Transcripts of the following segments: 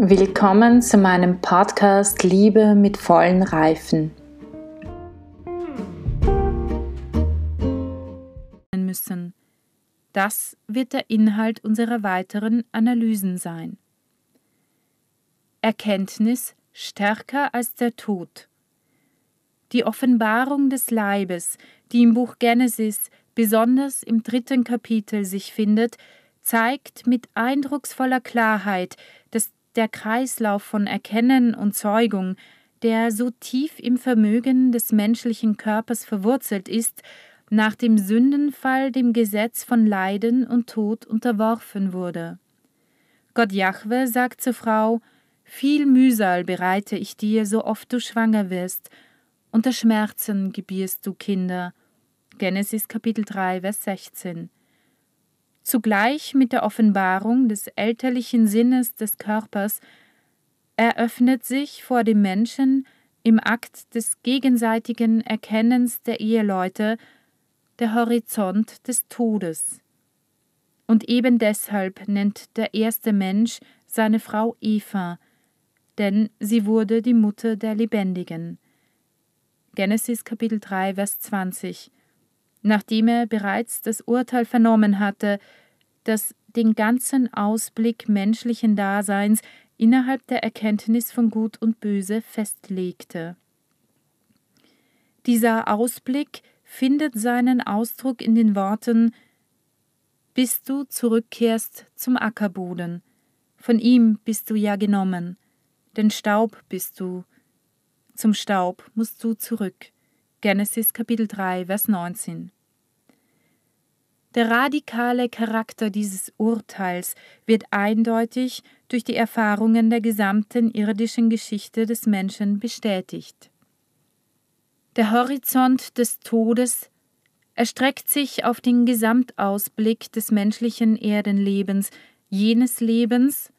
Willkommen zu meinem Podcast Liebe mit vollen Reifen. Müssen. Das wird der Inhalt unserer weiteren Analysen sein. Erkenntnis stärker als der Tod. Die Offenbarung des Leibes, die im Buch Genesis besonders im dritten Kapitel sich findet, zeigt mit eindrucksvoller Klarheit, dass der Kreislauf von Erkennen und Zeugung, der so tief im Vermögen des menschlichen Körpers verwurzelt ist, nach dem Sündenfall dem Gesetz von Leiden und Tod unterworfen wurde. Gott Jahwe sagt zur Frau, viel Mühsal bereite ich dir, so oft du schwanger wirst, unter Schmerzen gebierst du Kinder. Genesis Kapitel 3, Vers 16. Zugleich mit der Offenbarung des elterlichen Sinnes des Körpers eröffnet sich vor dem Menschen im Akt des gegenseitigen Erkennens der Eheleute der Horizont des Todes. Und eben deshalb nennt der erste Mensch seine Frau Eva, denn sie wurde die Mutter der Lebendigen. Genesis Kapitel 3, Vers 20 nachdem er bereits das Urteil vernommen hatte, das den ganzen Ausblick menschlichen Daseins innerhalb der Erkenntnis von Gut und Böse festlegte. Dieser Ausblick findet seinen Ausdruck in den Worten Bis du zurückkehrst zum Ackerboden, von ihm bist du ja genommen, denn Staub bist du, zum Staub musst du zurück. Genesis Kapitel 3, Vers 19. Der radikale Charakter dieses Urteils wird eindeutig durch die Erfahrungen der gesamten irdischen Geschichte des Menschen bestätigt. Der Horizont des Todes erstreckt sich auf den Gesamtausblick des menschlichen Erdenlebens, jenes Lebens,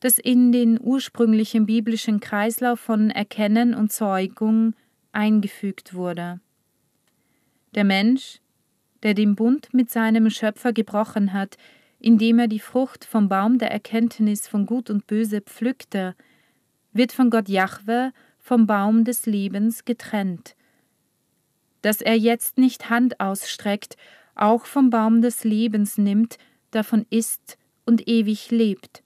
das in den ursprünglichen biblischen Kreislauf von Erkennen und Zeugung eingefügt wurde. Der Mensch, der den Bund mit seinem Schöpfer gebrochen hat, indem er die Frucht vom Baum der Erkenntnis von Gut und Böse pflückte, wird von Gott Jahwe vom Baum des Lebens getrennt. Dass er jetzt nicht Hand ausstreckt, auch vom Baum des Lebens nimmt, davon isst und ewig lebt.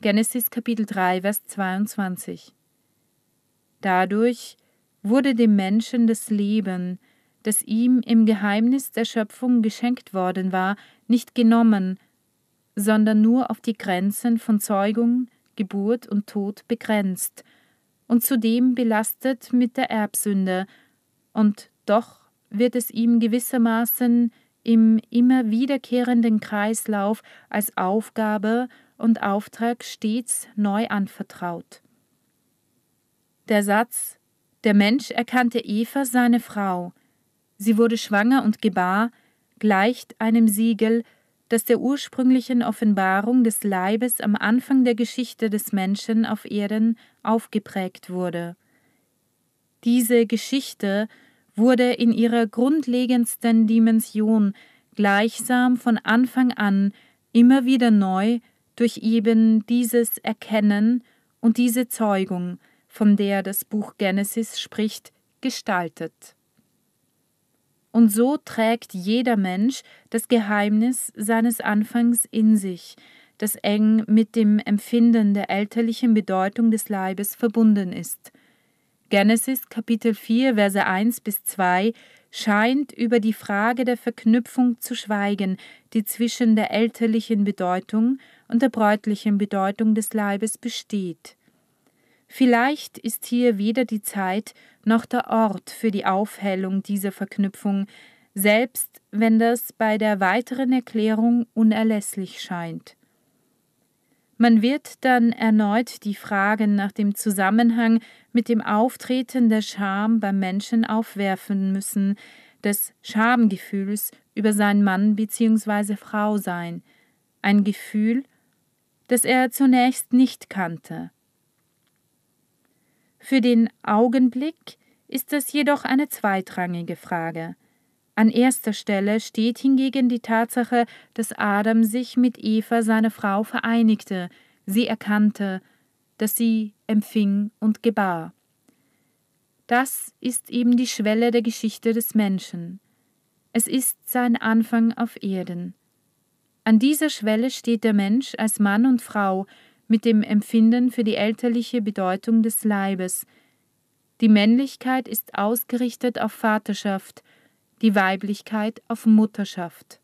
Genesis Kapitel 3, Vers 22. Dadurch wurde dem Menschen das Leben, das ihm im Geheimnis der Schöpfung geschenkt worden war, nicht genommen, sondern nur auf die Grenzen von Zeugung, Geburt und Tod begrenzt und zudem belastet mit der Erbsünde, und doch wird es ihm gewissermaßen im immer wiederkehrenden Kreislauf als Aufgabe und Auftrag stets neu anvertraut. Der Satz Der Mensch erkannte Eva seine Frau, sie wurde schwanger und gebar, gleicht einem Siegel, das der ursprünglichen Offenbarung des Leibes am Anfang der Geschichte des Menschen auf Erden aufgeprägt wurde. Diese Geschichte wurde in ihrer grundlegendsten Dimension gleichsam von Anfang an immer wieder neu durch eben dieses Erkennen und diese Zeugung, von der das Buch Genesis spricht, gestaltet. Und so trägt jeder Mensch das Geheimnis seines Anfangs in sich, das eng mit dem Empfinden der elterlichen Bedeutung des Leibes verbunden ist. Genesis Kapitel 4 Verse 1 bis 2 scheint über die Frage der Verknüpfung zu schweigen, die zwischen der elterlichen Bedeutung und der bräutlichen Bedeutung des Leibes besteht. Vielleicht ist hier weder die Zeit noch der Ort für die Aufhellung dieser Verknüpfung, selbst wenn das bei der weiteren Erklärung unerlässlich scheint. Man wird dann erneut die Fragen nach dem Zusammenhang mit dem Auftreten der Scham beim Menschen aufwerfen müssen, des Schamgefühls über sein Mann bzw. Frau sein, ein Gefühl, das er zunächst nicht kannte. Für den Augenblick ist das jedoch eine zweitrangige Frage. An erster Stelle steht hingegen die Tatsache, dass Adam sich mit Eva, seiner Frau, vereinigte, sie erkannte, das sie empfing und gebar. Das ist eben die Schwelle der Geschichte des Menschen. Es ist sein Anfang auf Erden. An dieser Schwelle steht der Mensch als Mann und Frau mit dem Empfinden für die elterliche Bedeutung des Leibes. Die Männlichkeit ist ausgerichtet auf Vaterschaft, die Weiblichkeit auf Mutterschaft.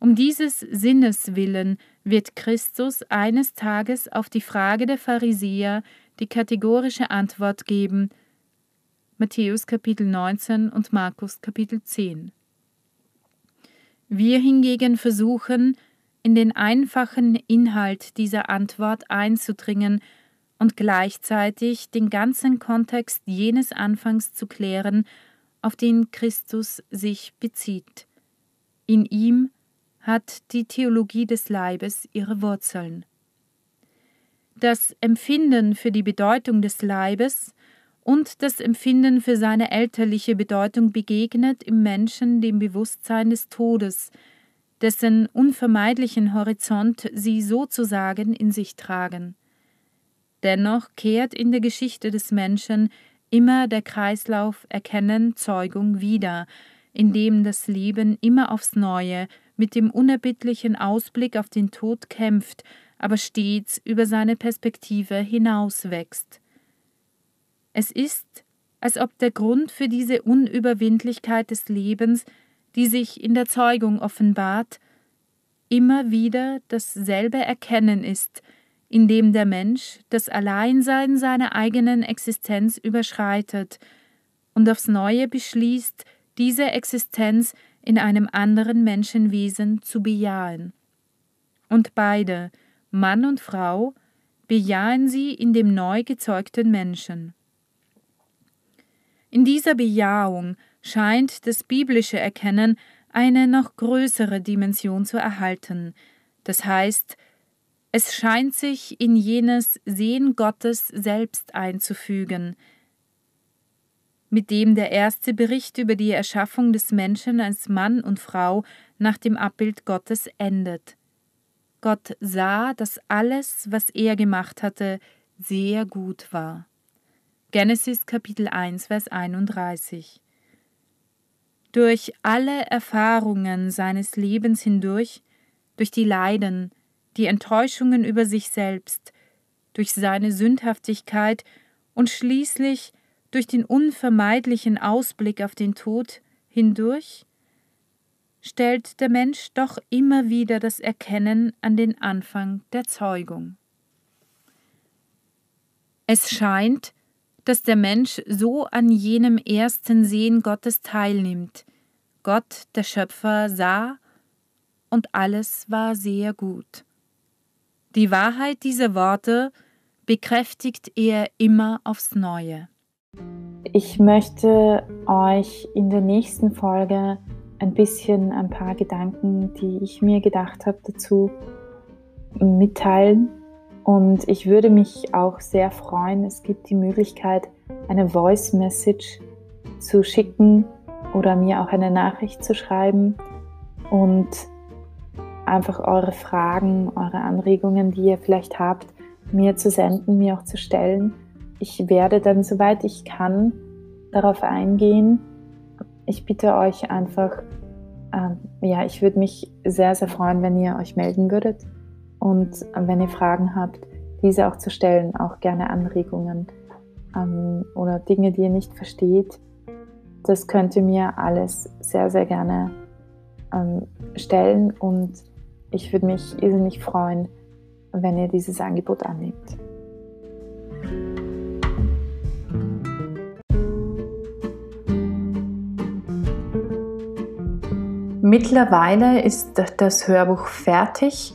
Um dieses Sinnes willen wird Christus eines Tages auf die Frage der Pharisäer die kategorische Antwort geben. Matthäus Kapitel 19 und Markus Kapitel 10. Wir hingegen versuchen, in den einfachen Inhalt dieser Antwort einzudringen und gleichzeitig den ganzen Kontext jenes Anfangs zu klären, auf den Christus sich bezieht. In ihm hat die Theologie des Leibes ihre Wurzeln. Das Empfinden für die Bedeutung des Leibes und das Empfinden für seine elterliche Bedeutung begegnet im Menschen dem Bewusstsein des Todes, dessen unvermeidlichen Horizont sie sozusagen in sich tragen. Dennoch kehrt in der Geschichte des Menschen immer der Kreislauf Erkennen, Zeugung wieder, in dem das Leben immer aufs Neue mit dem unerbittlichen Ausblick auf den Tod kämpft, aber stets über seine Perspektive hinauswächst. Es ist, als ob der Grund für diese Unüberwindlichkeit des Lebens, die sich in der Zeugung offenbart, immer wieder dasselbe Erkennen ist, in dem der Mensch das Alleinsein seiner eigenen Existenz überschreitet und aufs neue beschließt, diese Existenz in einem anderen Menschenwesen zu bejahen. Und beide, Mann und Frau, bejahen sie in dem neu gezeugten Menschen. In dieser Bejahung scheint das biblische Erkennen eine noch größere Dimension zu erhalten, das heißt, es scheint sich in jenes Sehen Gottes selbst einzufügen, mit dem der erste Bericht über die Erschaffung des Menschen als Mann und Frau nach dem Abbild Gottes endet. Gott sah, dass alles, was er gemacht hatte, sehr gut war. Genesis Kapitel 1, Vers 31. Durch alle Erfahrungen seines Lebens hindurch, durch die Leiden, die Enttäuschungen über sich selbst, durch seine Sündhaftigkeit und schließlich durch den unvermeidlichen Ausblick auf den Tod hindurch, stellt der Mensch doch immer wieder das Erkennen an den Anfang der Zeugung. Es scheint, dass der Mensch so an jenem ersten Sehen Gottes teilnimmt. Gott, der Schöpfer, sah, und alles war sehr gut. Die Wahrheit dieser Worte bekräftigt er immer aufs Neue. Ich möchte euch in der nächsten Folge ein bisschen ein paar Gedanken, die ich mir gedacht habe, dazu mitteilen und ich würde mich auch sehr freuen, es gibt die Möglichkeit, eine Voice Message zu schicken oder mir auch eine Nachricht zu schreiben und einfach eure Fragen, eure Anregungen, die ihr vielleicht habt, mir zu senden, mir auch zu stellen. Ich werde dann, soweit ich kann, darauf eingehen. Ich bitte euch einfach, äh, ja, ich würde mich sehr, sehr freuen, wenn ihr euch melden würdet. Und wenn ihr Fragen habt, diese auch zu stellen, auch gerne Anregungen ähm, oder Dinge, die ihr nicht versteht, das könnt ihr mir alles sehr, sehr gerne ähm, stellen und ich würde mich irrsinnig freuen, wenn ihr dieses Angebot annimmt. Mittlerweile ist das Hörbuch fertig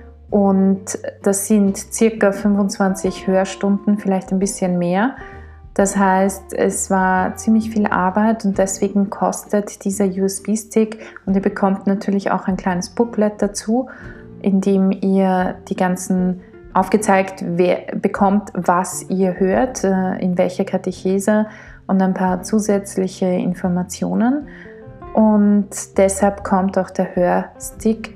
und das sind circa 25 Hörstunden, vielleicht ein bisschen mehr. Das heißt, es war ziemlich viel Arbeit und deswegen kostet dieser USB-Stick und ihr bekommt natürlich auch ein kleines Booklet dazu, in dem ihr die ganzen aufgezeigt bekommt, was ihr hört, äh, in welcher Katechese und ein paar zusätzliche Informationen. Und deshalb kommt auch der Hörstick,